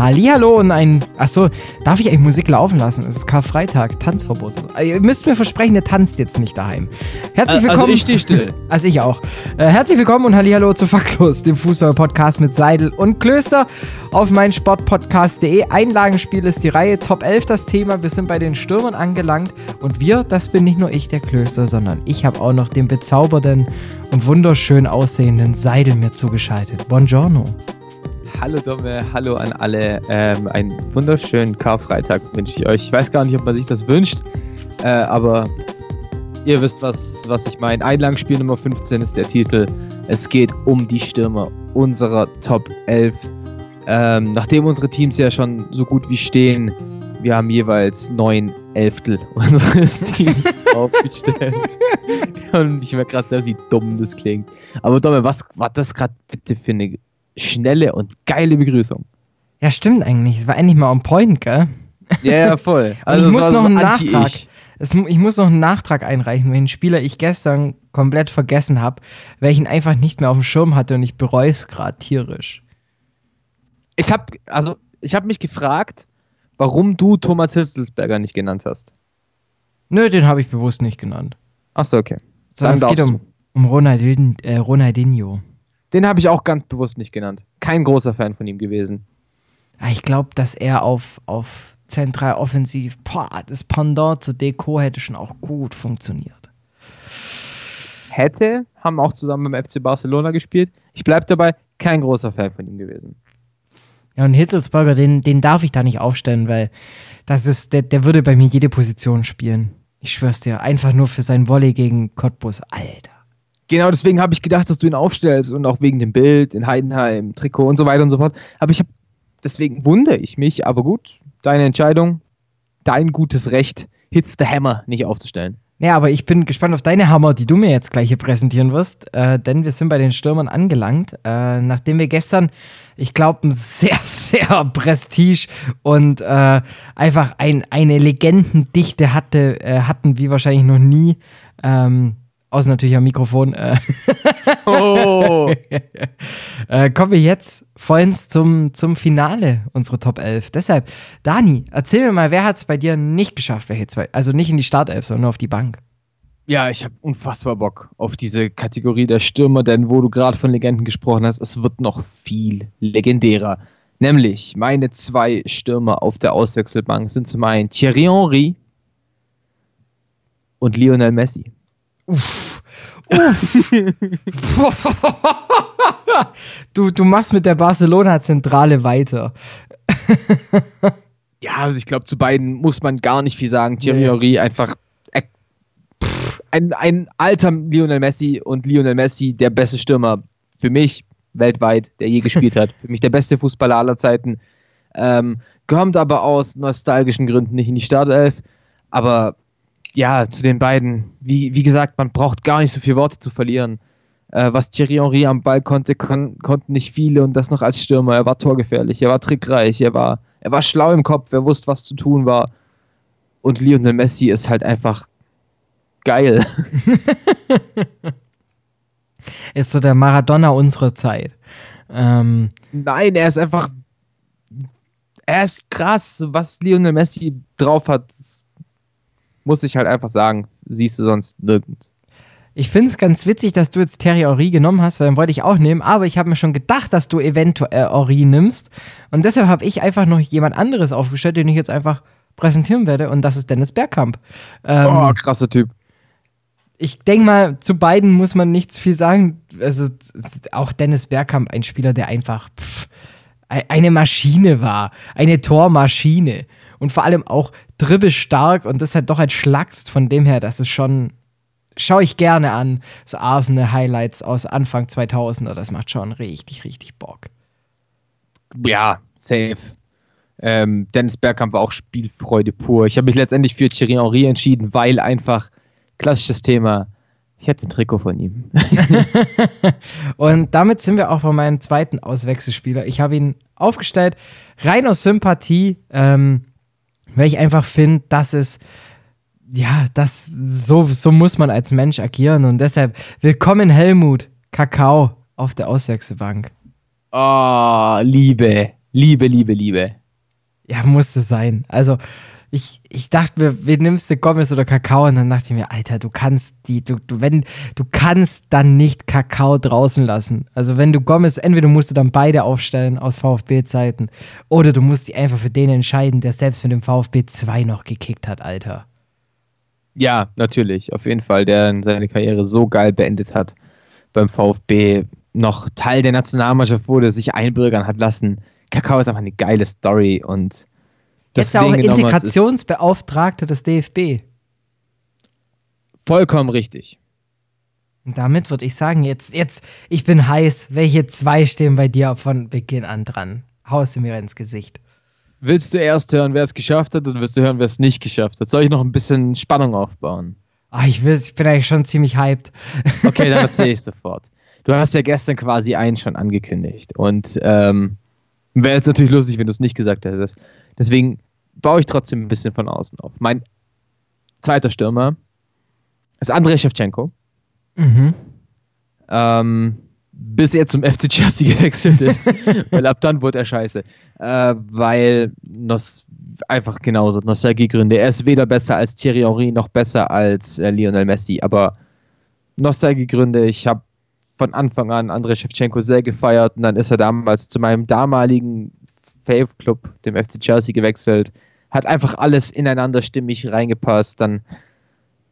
Hallihallo und ein. Achso, darf ich eigentlich Musik laufen lassen? Es ist Karfreitag, Tanzverbot. Also, ihr müsst mir versprechen, ihr tanzt jetzt nicht daheim. Herzlich Also willkommen. ich stehe still. Also ich auch. Äh, herzlich willkommen und Hallihallo zu Faktlos, dem Fußball-Podcast mit Seidel und Klöster auf meinsportpodcast.de. Einlagenspiel ist die Reihe, Top 11 das Thema. Wir sind bei den Stürmern angelangt und wir, das bin nicht nur ich, der Klöster, sondern ich habe auch noch den bezaubernden und wunderschön aussehenden Seidel mir zugeschaltet. Buongiorno. Hallo Domme, hallo an alle. Ähm, einen wunderschönen Karfreitag wünsche ich euch. Ich weiß gar nicht, ob man sich das wünscht, äh, aber ihr wisst, was, was ich meine. Einlagenspiel Nummer 15 ist der Titel. Es geht um die Stürmer unserer Top 11. Ähm, nachdem unsere Teams ja schon so gut wie stehen, wir haben jeweils neun Elftel unseres Teams aufgestellt. Und ich merke gerade, wie dumm das klingt. Aber Domme, was war das gerade bitte für eine schnelle und geile Begrüßung? Ja, stimmt eigentlich. Es war endlich mal on point, gell? Ja, ja, voll. Also ich muss noch einen. Nachtrag. Es, ich muss noch einen Nachtrag einreichen, welchen Spieler ich gestern komplett vergessen habe, welchen einfach nicht mehr auf dem Schirm hatte und ich bereue es gerade tierisch. Ich habe also, ich hab mich gefragt, warum du Thomas Hitzelsberger nicht genannt hast. Nö, den habe ich bewusst nicht genannt. Achso, okay. Sondern es geht um, um Ronaldin, äh, Ronaldinho. Den habe ich auch ganz bewusst nicht genannt. Kein großer Fan von ihm gewesen. Ja, ich glaube, dass er auf, auf zentral offensiv, boah, das Pendant zu Deko hätte schon auch gut funktioniert. Hätte, haben auch zusammen beim FC Barcelona gespielt. Ich bleibe dabei, kein großer Fan von ihm gewesen. Ja, und Hitzelsberger, den, den darf ich da nicht aufstellen, weil das ist, der, der würde bei mir jede Position spielen. Ich schwör's dir, einfach nur für sein Volley gegen Cottbus. Alter. Genau deswegen habe ich gedacht, dass du ihn aufstellst und auch wegen dem Bild in Heidenheim, Trikot und so weiter und so fort. Aber ich habe, deswegen wundere ich mich, aber gut, deine Entscheidung, dein gutes Recht, Hits the Hammer nicht aufzustellen. Ja, aber ich bin gespannt auf deine Hammer, die du mir jetzt gleich hier präsentieren wirst, äh, denn wir sind bei den Stürmern angelangt, äh, nachdem wir gestern, ich glaube, ein sehr, sehr Prestige und äh, einfach ein, eine Legendendichte hatte, äh, hatten, wie wahrscheinlich noch nie. Ähm, außer natürlich am Mikrofon. Äh, Oh! äh, kommen wir jetzt vollends zum, zum Finale unserer Top 11. Deshalb, Dani, erzähl mir mal, wer hat es bei dir nicht geschafft, welche zwei? Also nicht in die Startelf, sondern nur auf die Bank. ja, ich habe unfassbar Bock auf diese Kategorie der Stürmer, denn wo du gerade von Legenden gesprochen hast, es wird noch viel legendärer. Nämlich meine zwei Stürmer auf der Auswechselbank sind zum einen Thierry Henry und Lionel Messi. Uff. Uff. du, du machst mit der Barcelona-Zentrale weiter. Ja, also ich glaube, zu beiden muss man gar nicht viel sagen. Thierry Nee. Henry einfach äh, pff, ein, ein alter Lionel Messi und Lionel Messi der beste Stürmer für mich weltweit, der je gespielt hat. Für mich der beste Fußballer aller Zeiten. Ähm, kommt aber aus nostalgischen Gründen nicht in die Startelf. Aber ja, zu den beiden, wie, wie gesagt, man braucht gar nicht so viele Worte zu verlieren. Äh, was Thierry Henry am Ball konnte, kon konnten nicht viele und das noch als Stürmer. Er war torgefährlich, er war trickreich, er war, er war schlau im Kopf, er wusste, was zu tun war. Und Lionel Messi ist halt einfach geil. Ist so der Maradona unserer Zeit. Ähm, Nein, er ist einfach. Er ist krass. Was Lionel Messi drauf hat, das muss ich halt einfach sagen. Siehst du sonst nirgends. ich finde es ganz witzig, dass du jetzt Terry Henry genommen hast, weil den wollte ich auch nehmen, aber ich habe mir schon gedacht, dass du eventuell Henry nimmst. Und deshalb habe ich einfach noch jemand anderes aufgestellt, den ich jetzt einfach präsentieren werde, und das ist Dennis Bergkamp. Ähm, Oh, krasser Typ. ich denke mal, zu beiden muss man nichts viel sagen. Also auch Dennis Bergkamp, ein Spieler, der einfach pff, e- eine Maschine war, eine Tormaschine und vor allem auch dribbelstark und das halt doch als Schlagst. Von dem her, das ist schon, schaue ich gerne an, so Arsenal Highlights aus Anfang 2000er. Das macht schon richtig, richtig Bock. Ja, safe. Ähm, Dennis Bergkamp war auch Spielfreude pur. Ich habe mich letztendlich für Thierry Henry entschieden, weil einfach klassisches Thema. Ich hätte ein Trikot von ihm. und damit sind wir auch bei meinem zweiten Auswechselspieler. Ich habe ihn aufgestellt, rein aus Sympathie, ähm, weil ich einfach finde, dass es ja, das so, so muss man als Mensch agieren und deshalb willkommen Helmut Kakao auf der Auswechselbank. Oh, Liebe, Liebe, Liebe, Liebe. Ja, musste sein. Also, ich, ich dachte mir, wen nimmst du Gomez oder Kakao? Und dann dachte ich mir, Alter, du kannst die, du, du, wenn, du kannst dann nicht Kakao draußen lassen. Also wenn du Gomez, entweder musst du dann beide aufstellen aus VfB-Zeiten, oder du musst die einfach für den entscheiden, der selbst mit dem VfB 2 noch gekickt hat, Alter. Ja, natürlich, auf jeden Fall, der seine Karriere so geil beendet hat beim VfB, noch Teil der Nationalmannschaft wurde, sich einbürgern hat lassen. Kakao ist einfach eine geile Story und Jetzt auch Integrationsbeauftragter des DFB. Vollkommen richtig. Und damit würde ich sagen, jetzt, jetzt, ich bin heiß. Welche zwei stehen bei dir von Beginn an dran? Haust du mir ins Gesicht. Willst du erst hören, wer es geschafft hat, oder willst du hören, wer es nicht geschafft hat? Soll ich noch ein bisschen Spannung aufbauen? Ach, ich, will, ich bin eigentlich schon ziemlich hyped. Okay, dann erzähle ich sofort. Du hast ja gestern quasi einen schon angekündigt. Und ähm, wäre jetzt natürlich lustig, wenn du es nicht gesagt hättest. Deswegen baue ich trotzdem ein bisschen von außen auf. Mein zweiter Stürmer ist Andrei Shevchenko. Mhm. Ähm, bis er zum FC Chelsea gewechselt ist. weil ab dann wurde er scheiße. Äh, weil Nos einfach genauso Nostalgiegründe. Er ist weder besser als Thierry Henry noch besser als äh, Lionel Messi. Aber Nostalgiegründe, ich habe von Anfang an Andrei Shevchenko sehr gefeiert und dann ist er damals zu meinem damaligen Fave Club, dem FC Chelsea, gewechselt. Hat einfach alles ineinander stimmig reingepasst. Dann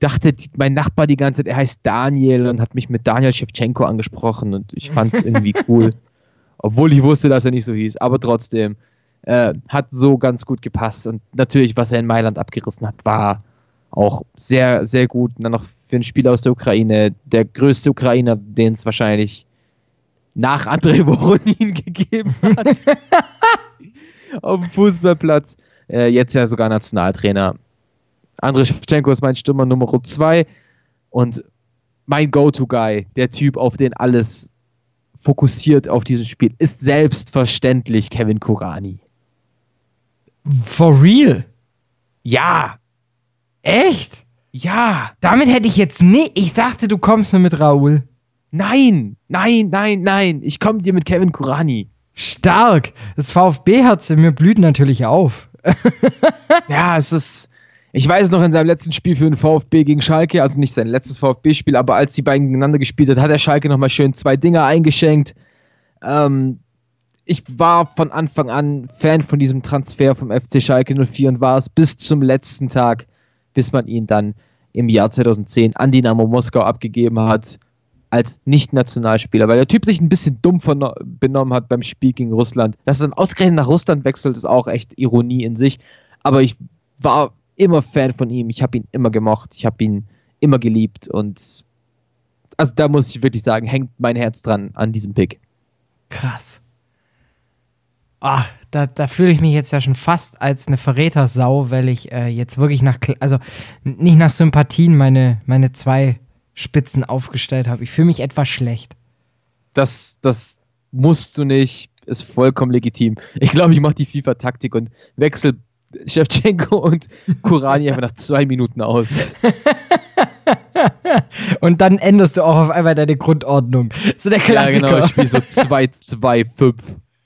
dachte mein Nachbar die ganze Zeit, er heißt Daniel und hat mich mit Daniel Shevchenko angesprochen und ich fand es irgendwie cool. Obwohl ich wusste, dass er nicht so hieß, aber trotzdem äh, hat so ganz gut gepasst und natürlich, was er in Mailand abgerissen hat, war auch sehr, sehr gut. Und dann noch für ein Spiel aus der Ukraine, der größte Ukrainer, den es wahrscheinlich nach Andrei Voronin gegeben hat. auf dem Fußballplatz. Äh, jetzt ja sogar Nationaltrainer. Andrei Shevchenko ist mein Stürmer Nummer 2 und mein Go-To-Guy, der Typ, auf den alles fokussiert auf diesem Spiel, ist selbstverständlich Kevin Kurani. For real? Ja. Echt? Ja. Damit hätte ich jetzt nicht. Ich dachte, du kommst nur mit Raoul. Nein, nein, nein, nein. Ich komme dir mit Kevin Kurani. Stark. Das VfB-Herz in mir blüht natürlich auf. ja, es ist. Ich weiß noch in seinem letzten Spiel für den VfB gegen Schalke, also nicht sein letztes VfB-Spiel, aber als die beiden gegeneinander gespielt hat, hat der Schalke nochmal schön zwei Dinger eingeschenkt. Ähm, ich war von Anfang an Fan von diesem Transfer vom FC Schalke 04 und war es bis zum letzten Tag bis man ihn dann im Jahr 2010 an Dynamo Moskau abgegeben hat als Nicht-Nationalspieler, weil der Typ sich ein bisschen dumm benommen hat beim Spiel gegen Russland. Dass er dann ausgerechnet nach Russland wechselt, ist auch echt Ironie in sich. Aber ich war immer Fan von ihm. Ich habe ihn immer gemocht. Ich habe ihn immer geliebt. Und also da muss ich wirklich sagen, hängt mein Herz dran an diesem Pick. Krass. Ah, da, da fühle ich mich jetzt ja schon fast als eine Verrätersau, weil ich äh, jetzt wirklich nach, also nicht nach Sympathien meine, meine zwei Spitzen aufgestellt habe. Ich fühle mich etwas schlecht. Das, das musst du nicht, ist vollkommen legitim. Ich glaube, ich mache die FIFA-Taktik und wechsle Shevchenko und Kurani einfach nach zwei Minuten aus. und dann änderst du auch auf einmal deine Grundordnung. So der Klassiker. Ja, genau, ich spiele so 2-2-5.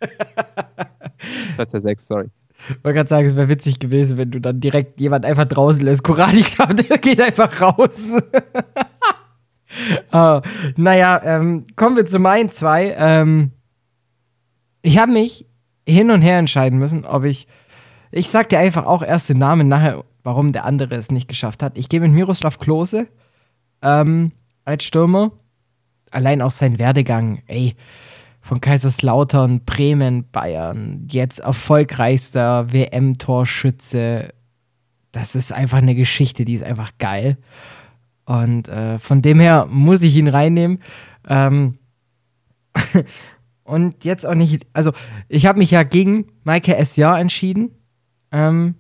2006, sorry. Ich wollte gerade sagen, es wäre witzig gewesen, wenn du dann direkt jemand einfach draußen lässt. Kurani, der geht einfach raus. uh, naja, ähm, kommen wir zu meinen zwei. Ähm, ich habe mich hin und her entscheiden müssen, ob ich. Ich sag dir einfach auch erst den Namen nachher, warum der andere es nicht geschafft hat. Ich gehe mit Miroslav Klose ähm, als Stürmer. Allein auch sein Werdegang, ey von Kaiserslautern, Bremen, Bayern, jetzt erfolgreichster WM-Torschütze. Das ist einfach eine Geschichte, die ist einfach geil. Und äh, von dem her muss ich ihn reinnehmen. Ähm Und jetzt auch nicht, also ich habe mich ja gegen Michael S. entschieden. Ähm,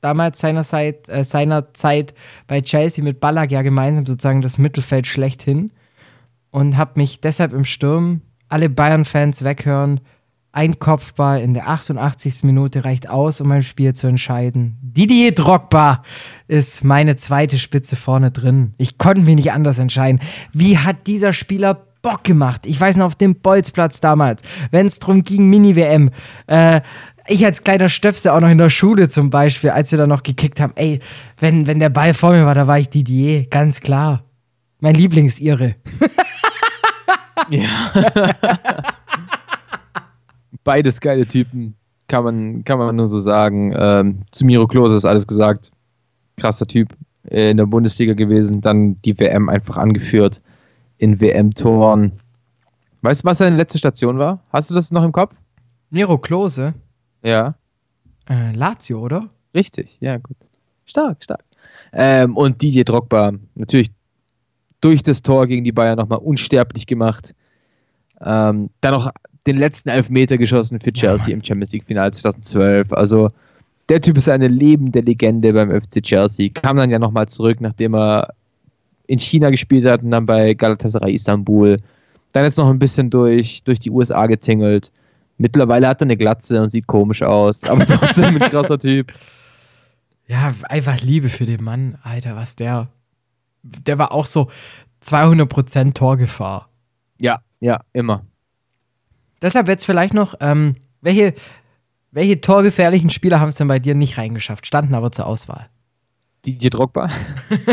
damals seinerzeit, äh, seiner Zeit bei Chelsea mit Ballack ja gemeinsam sozusagen das Mittelfeld schlechthin. Und habe mich deshalb im Sturm alle Bayern-Fans weghören. Ein Kopfball in der 88. Minute reicht aus, um ein Spiel zu entscheiden. Didier Drogba ist meine zweite Spitze vorne drin. Ich konnte mich nicht anders entscheiden. Wie hat dieser Spieler Bock gemacht? Ich weiß noch, auf dem Bolzplatz damals, wenn es darum ging, Mini-WM. Äh, ich als kleiner Stöpsel auch noch in der Schule zum Beispiel, als wir da noch gekickt haben, ey, wenn, wenn der Ball vor mir war, da war ich Didier, ganz klar. Mein Lieblingsirre. ja. Beides geile Typen, kann man, kann man nur so sagen. Ähm, zu Miro Klose ist alles gesagt. Krasser Typ in der Bundesliga gewesen, dann die WM einfach angeführt in WM-Toren. Weißt du, was seine letzte Station war? Hast du das noch im Kopf? Miro Klose? Ja. Äh, Lazio, oder? Richtig, ja, gut. Stark, stark. Ähm, und Didier Drogba, natürlich durch das Tor gegen die Bayern nochmal unsterblich gemacht. Ähm, dann noch den letzten Elfmeter geschossen für Chelsea ja, im Champions League-Finale 2012. Also der Typ ist eine lebende Legende beim FC Chelsea. Kam dann ja nochmal zurück, nachdem er in China gespielt hat und dann bei Galatasaray Istanbul. Dann jetzt noch ein bisschen durch, durch die USA getingelt. Mittlerweile hat er eine Glatze und sieht komisch aus, aber trotzdem ein krasser Typ. Ja, einfach Liebe für den Mann, Alter, was der. Der war auch so 200% Torgefahr. Ja, ja, immer. Deshalb jetzt vielleicht noch, ähm, welche, welche torgefährlichen Spieler haben es denn bei dir nicht reingeschafft, standen aber zur Auswahl? Didier Drogba.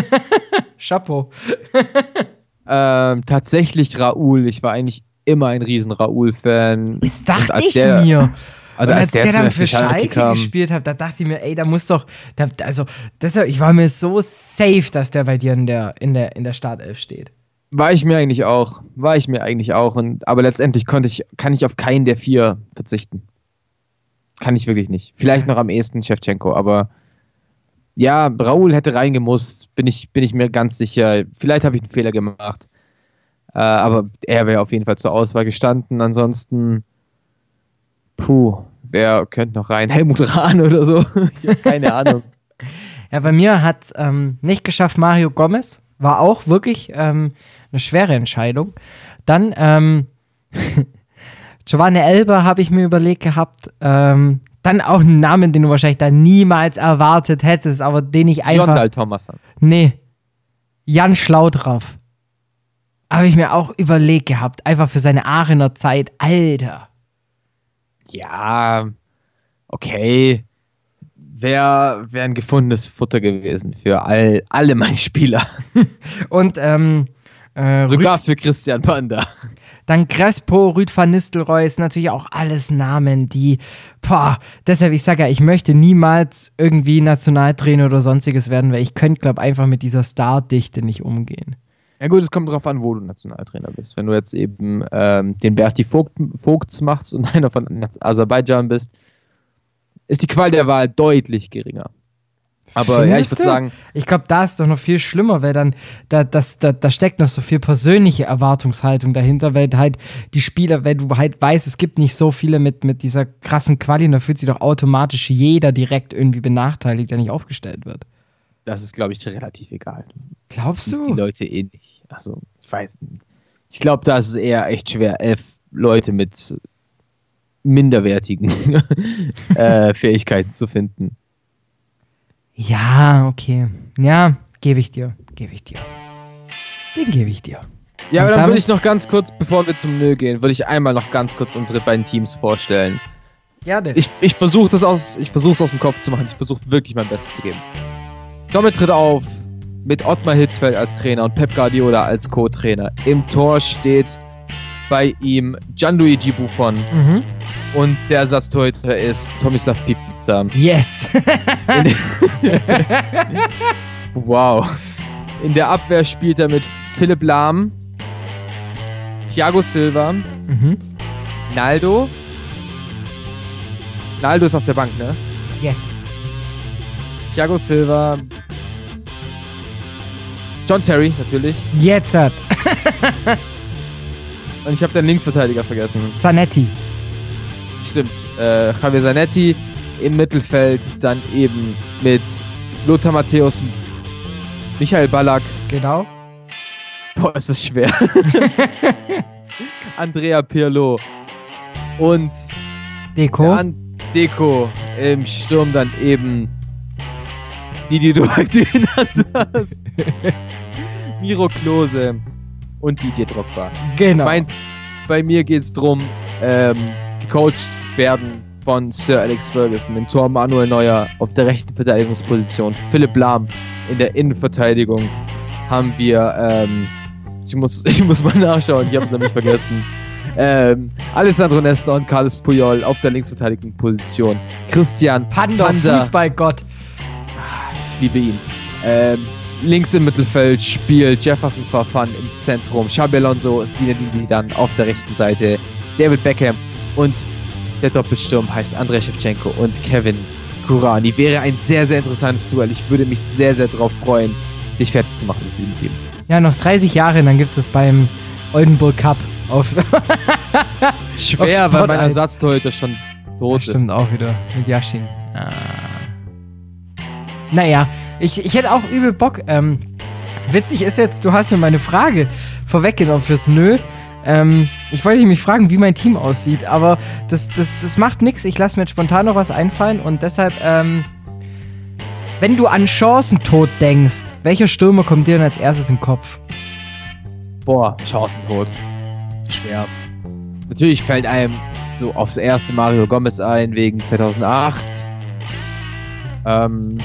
Chapeau. ähm, tatsächlich Raoul. Ich war eigentlich immer ein riesen Raoul-Fan. Das dachte ich der, mir. Also als, als der, der dann für Schalke, Schalke gespielt hat, da dachte ich mir, ey, da muss doch, da, also deshalb, ich war mir so safe, dass der bei dir in der, in der, in der Startelf steht. War ich mir eigentlich auch, war ich mir eigentlich auch, und, aber letztendlich konnte ich, kann ich auf keinen der vier verzichten. Kann ich wirklich nicht. Vielleicht Was? noch am ehesten Shevchenko, aber ja, Raul hätte reingemusst, bin ich, bin ich mir ganz sicher. Vielleicht habe ich einen Fehler gemacht. Äh, aber er wäre auf jeden Fall zur Auswahl gestanden. Ansonsten, puh, wer könnte noch rein? Helmut Rahn oder so? ich habe keine Ahnung. Ja, bei mir hat ähm, nicht geschafft Mario Gomez. War auch wirklich ähm, eine schwere Entscheidung. Dann ähm, Giovanni Elber habe ich mir überlegt gehabt. Ähm, dann auch einen Namen, den du wahrscheinlich da niemals erwartet hättest, aber den ich einfach. Jondal Thomason. Nee. Jan Schlaudraff. Habe ich mir auch überlegt gehabt. Einfach für seine Aachener Zeit. Alter. Ja, okay. Wäre wär ein gefundenes Futter gewesen für all, alle meine Spieler. Und ähm, äh, sogar Rüd für Christian Panda. Dann Crespo, Rüd van Nistelrooy ist natürlich auch alles Namen, die, boah, deshalb, ich sage ja, ich möchte niemals irgendwie Nationaltrainer oder sonstiges werden, weil ich könnte, glaube einfach mit dieser Stardichte nicht umgehen. Ja gut, es kommt darauf an, wo du Nationaltrainer bist. Wenn du jetzt eben ähm, den Berti Vogt, Vogts machst und einer von Aserbaidschan bist, ist die Qual der Wahl deutlich geringer. Aber Findest ja, ich würde sagen. Ich glaube, da ist doch noch viel schlimmer, weil dann, da, das, da, da steckt noch so viel persönliche Erwartungshaltung dahinter, weil halt die Spieler, wenn du halt weißt, es gibt nicht so viele mit, mit dieser krassen Quali, und da fühlt sich doch automatisch jeder direkt irgendwie benachteiligt, der nicht aufgestellt wird. Das ist, glaube ich, relativ egal. Glaubst das du? die Leute eh nicht. Also, ich weiß nicht. Ich glaube, da ist es eher echt schwer, elf Leute mit minderwertigen äh, Fähigkeiten zu finden. Ja, okay. Ja, gebe ich dir. Gebe ich dir. Den gebe ich dir. Ja, aber dann würde ich noch ganz kurz, bevor wir zum Nö gehen, würde ich einmal noch ganz kurz unsere beiden Teams vorstellen. Gerne. Ich, ich versuche das aus, ich versuche aus dem Kopf zu machen. Ich versuche wirklich mein Bestes zu geben. Dommel tritt auf mit Ottmar Hitzfeld als Trainer und Pep Guardiola als Co-Trainer. Im Tor steht bei ihm Gianluigi Buffon. Mhm. Und der Ersatztorhüter ist Tomislav Pipica. Yes! wow. In der Abwehr spielt er mit Philipp Lahm, Thiago Silva, mhm. Naldo. Naldo ist auf der Bank, ne? Yes. Thiago Silva. John Terry, natürlich. Jetzt hat. Und ich habe den Linksverteidiger vergessen. Zanetti. Stimmt. Äh, Javier Zanetti im Mittelfeld, dann eben mit Lothar Matthäus und Michael Ballack. Genau. Boah, ist das schwer. Andrea Pirlo und Deko. An Deko im Sturm dann eben die, die du heute genannt hast. Miro Klose und Didier Drogba. genau. Mein, bei mir geht es darum, ähm, gecoacht werden von Sir Alex Ferguson, im Tor Manuel Neuer auf der rechten Verteidigungsposition, Philipp Lahm in der Innenverteidigung haben wir, ähm, ich muss, ich muss mal nachschauen, ich habe es nämlich vergessen. Ähm, Alessandro Nesta und Carlos Puyol auf der Linksverteidigungsposition. Christian Panda, Panda. Fußballgott. Ich liebe ihn. Ähm, links im Mittelfeld spielt Jefferson Farfan im Zentrum, Xabi Alonso, Zinedine Zidane auf der rechten Seite, David Beckham und der Doppelsturm heißt Andrei Shevchenko und Kevin Kurani. Wäre ein sehr, sehr interessantes Duell. Ich würde mich sehr, sehr darauf freuen, dich fertig zu machen mit diesem Team. Ja, noch 30 Jahre, dann gibt es das beim Oldenburg Cup auf. Schwer, Auf weil mein 1. Ersatztorhüter schon tot Stimmt ist. auch wieder mit Yashin. Ah. Naja, ich, ich hätte auch übel Bock. Ähm, witzig ist jetzt, du hast mir meine Frage vorweggenommen fürs Nö. Ähm, ich wollte mich fragen, wie mein Team aussieht, aber das, das, das macht nichts. Ich lasse mir jetzt spontan noch was einfallen und deshalb, ähm, wenn du an Chancentod denkst, welcher Stürmer kommt dir denn als erstes im Kopf? Boah, Chancentod. Schwer. Natürlich fällt einem so aufs erste Mario Gomez ein, wegen 2008. Ähm,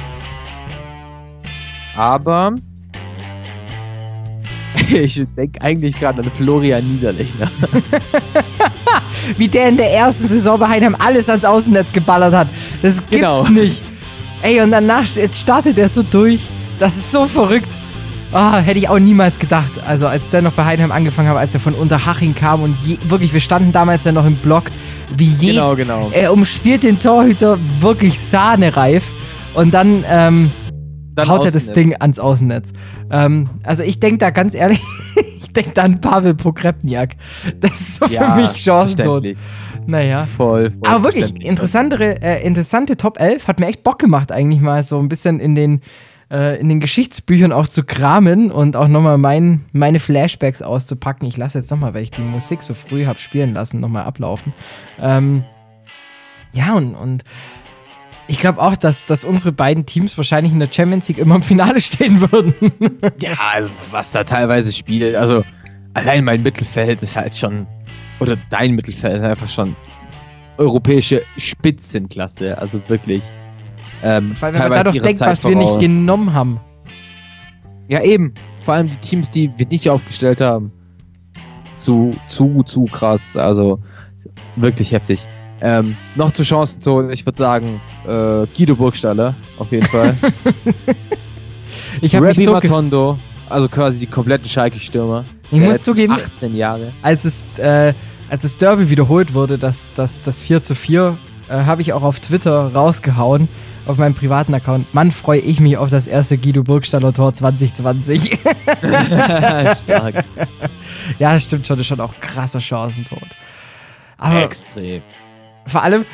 aber ich denke eigentlich gerade an Florian Niederlechner. Wie der in der ersten Saison bei Heidenheim alles ans Außennetz geballert hat. Das gibt's Genau. nicht. Ey, und danach jetzt startet er so durch. Das ist so verrückt. Ah, hätte ich auch niemals gedacht. Also, als der noch bei Heidenheim angefangen hat, als er von Unterhaching kam und je, wirklich, wir standen damals ja noch im Block, wie je. Genau, genau. Er umspielt den Torhüter wirklich sahnereif. Und dann, ähm, Dann haut er das. Ding ans Außennetz. Ähm, also ich denke da ganz ehrlich, ich denke da an Pavel Pogrebniak. Das ist so Ja, für mich verständlich. Naja. Voll, voll Aber wirklich, interessantere, äh, interessante Top 11. Hat mir echt Bock gemacht, eigentlich mal so ein bisschen in den, äh, in den Geschichtsbüchern auch zu kramen und auch nochmal mein, meine Flashbacks auszupacken. Ich lasse jetzt nochmal, weil ich die Musik so früh habe spielen lassen, nochmal ablaufen. Ähm, ja, und, und ich glaube auch, dass, dass unsere beiden Teams wahrscheinlich in der Champions League immer im Finale stehen würden. Ja, also was da teilweise spielt, also allein mein Mittelfeld ist halt schon, oder dein Mittelfeld ist einfach schon europäische Spitzenklasse, also wirklich. Ähm, Weil wenn man da doch denkt, Zeit was wir nicht voraus. genommen haben. Ja, eben. Vor allem die Teams, die wir nicht aufgestellt haben. Zu, zu, zu krass. Also wirklich heftig. Ähm, noch zu Chancentod, ich würde sagen, äh, Guido Burgstaller, auf jeden Fall. Ich habe mich so Matondo, also quasi die kompletten Schalke-Stürmer. Ich muss zugeben, 18 Jahre. als es, äh, als das Derby wiederholt wurde, das, das, das 4 zu 4, äh, habe ich auch auf Twitter rausgehauen, auf meinem privaten Account. Mann, freue ich mich auf das erste Guido Burgstaller Tor 2020. Stark. ja, stimmt schon, das ist schon auch krasser Chancentod. Aber Extrem. Vor allem,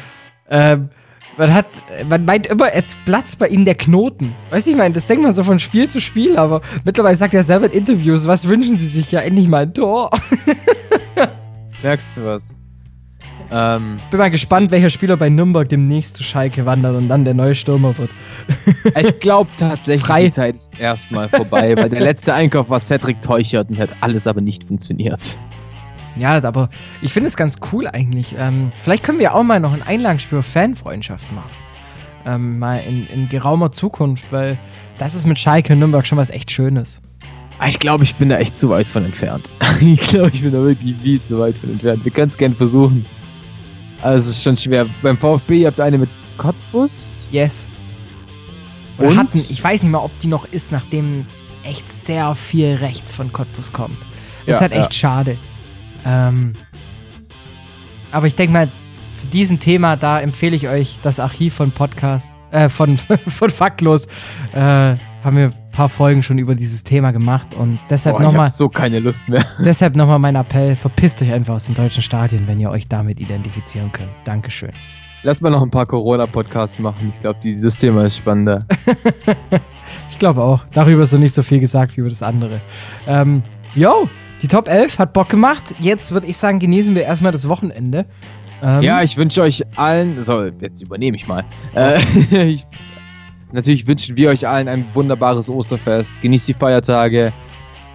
ähm, man hat, man meint immer, jetzt platzt bei ihnen der Knoten. Weißt du, ich meine, das denkt man so von Spiel zu Spiel, aber mittlerweile sagt er selber in Interviews, was wünschen sie sich ja endlich mal ein Tor. Merkst du was? Ähm, Bin mal gespannt, welcher Spieler bei Nürnberg demnächst zu Schalke wandert und dann der neue Stürmer wird. ich glaube tatsächlich, Frei. die Zeit ist erstmal vorbei, weil der letzte Einkauf war Cedric Teuchert und hat alles aber nicht funktioniert. Ja, aber ich finde es ganz cool eigentlich. Ähm, vielleicht können wir auch mal noch ein Einlagenspiel Fanfreundschaft machen. Ähm, mal in, in geraumer Zukunft, weil das ist mit Schalke und Nürnberg schon was echt Schönes. Ah, Ich glaube, ich bin da echt zu weit von entfernt. ich glaube, ich bin da wirklich viel zu weit von entfernt. Wir können es gerne versuchen. Also es ist schon schwer. Beim VfB, ihr habt eine mit Cottbus? Yes. Oder Und? hatten, ich weiß nicht mal, ob die noch ist, nachdem echt sehr viel rechts von Cottbus kommt. Das ist Ja, halt echt schade. Ähm, aber ich denke mal, zu diesem Thema, da empfehle ich euch das Archiv von Podcast, äh, von, von Faktlos. Äh, haben wir ein paar Folgen schon über dieses Thema gemacht und deshalb Boah, ich nochmal habe so keine Lust mehr. deshalb noch mal mein Appell, verpisst euch einfach aus den deutschen Stadien, wenn ihr euch damit identifizieren könnt. Dankeschön. Lass mal noch ein paar Corona-Podcasts machen. Ich glaube, das Thema ist spannender. Ich glaube auch. Darüber ist noch nicht so viel gesagt wie über das andere. Ähm, yo, die Top 11 hat Bock gemacht. Jetzt würde ich sagen, genießen wir erstmal das Wochenende. Ähm, Ja, ich wünsche euch allen, so, jetzt übernehme ich mal. Äh, ich, natürlich wünschen wir euch allen ein wunderbares Osterfest. Genießt die Feiertage.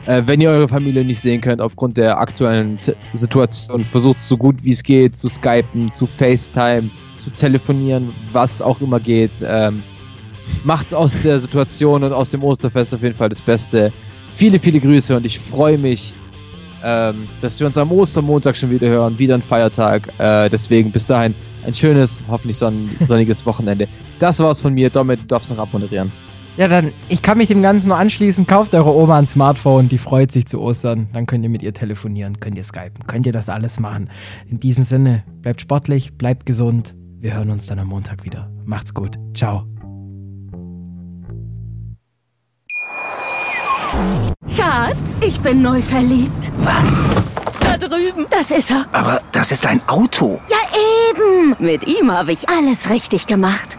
Äh, wenn ihr eure Familie nicht sehen könnt aufgrund der aktuellen T Situation, versucht so gut wie es geht zu skypen, zu FaceTime, zu telefonieren, was auch immer geht. Ähm, macht aus der Situation und aus dem Osterfest auf jeden Fall das Beste. Viele, viele Grüße und ich freue mich, ähm, dass wir uns am Ostermontag schon wieder hören. Wieder ein Feiertag. Äh, deswegen bis dahin ein schönes, hoffentlich sonn sonniges Wochenende. Das war's von mir. Damit du darfst noch abmoderieren. ja, dann, ich kann mich dem Ganzen nur anschließen. Kauft eure Oma ein Smartphone, die freut sich zu Ostern. Dann könnt ihr mit ihr telefonieren, könnt ihr skypen, könnt ihr das alles machen. In diesem Sinne, bleibt sportlich, bleibt gesund. Wir hören uns dann am Montag wieder. Macht's gut. Ciao. Schatz, ich bin neu verliebt. Was? Da drüben. Das ist er. Aber das ist ein Auto. Ja, eben. Mit ihm habe ich alles richtig gemacht.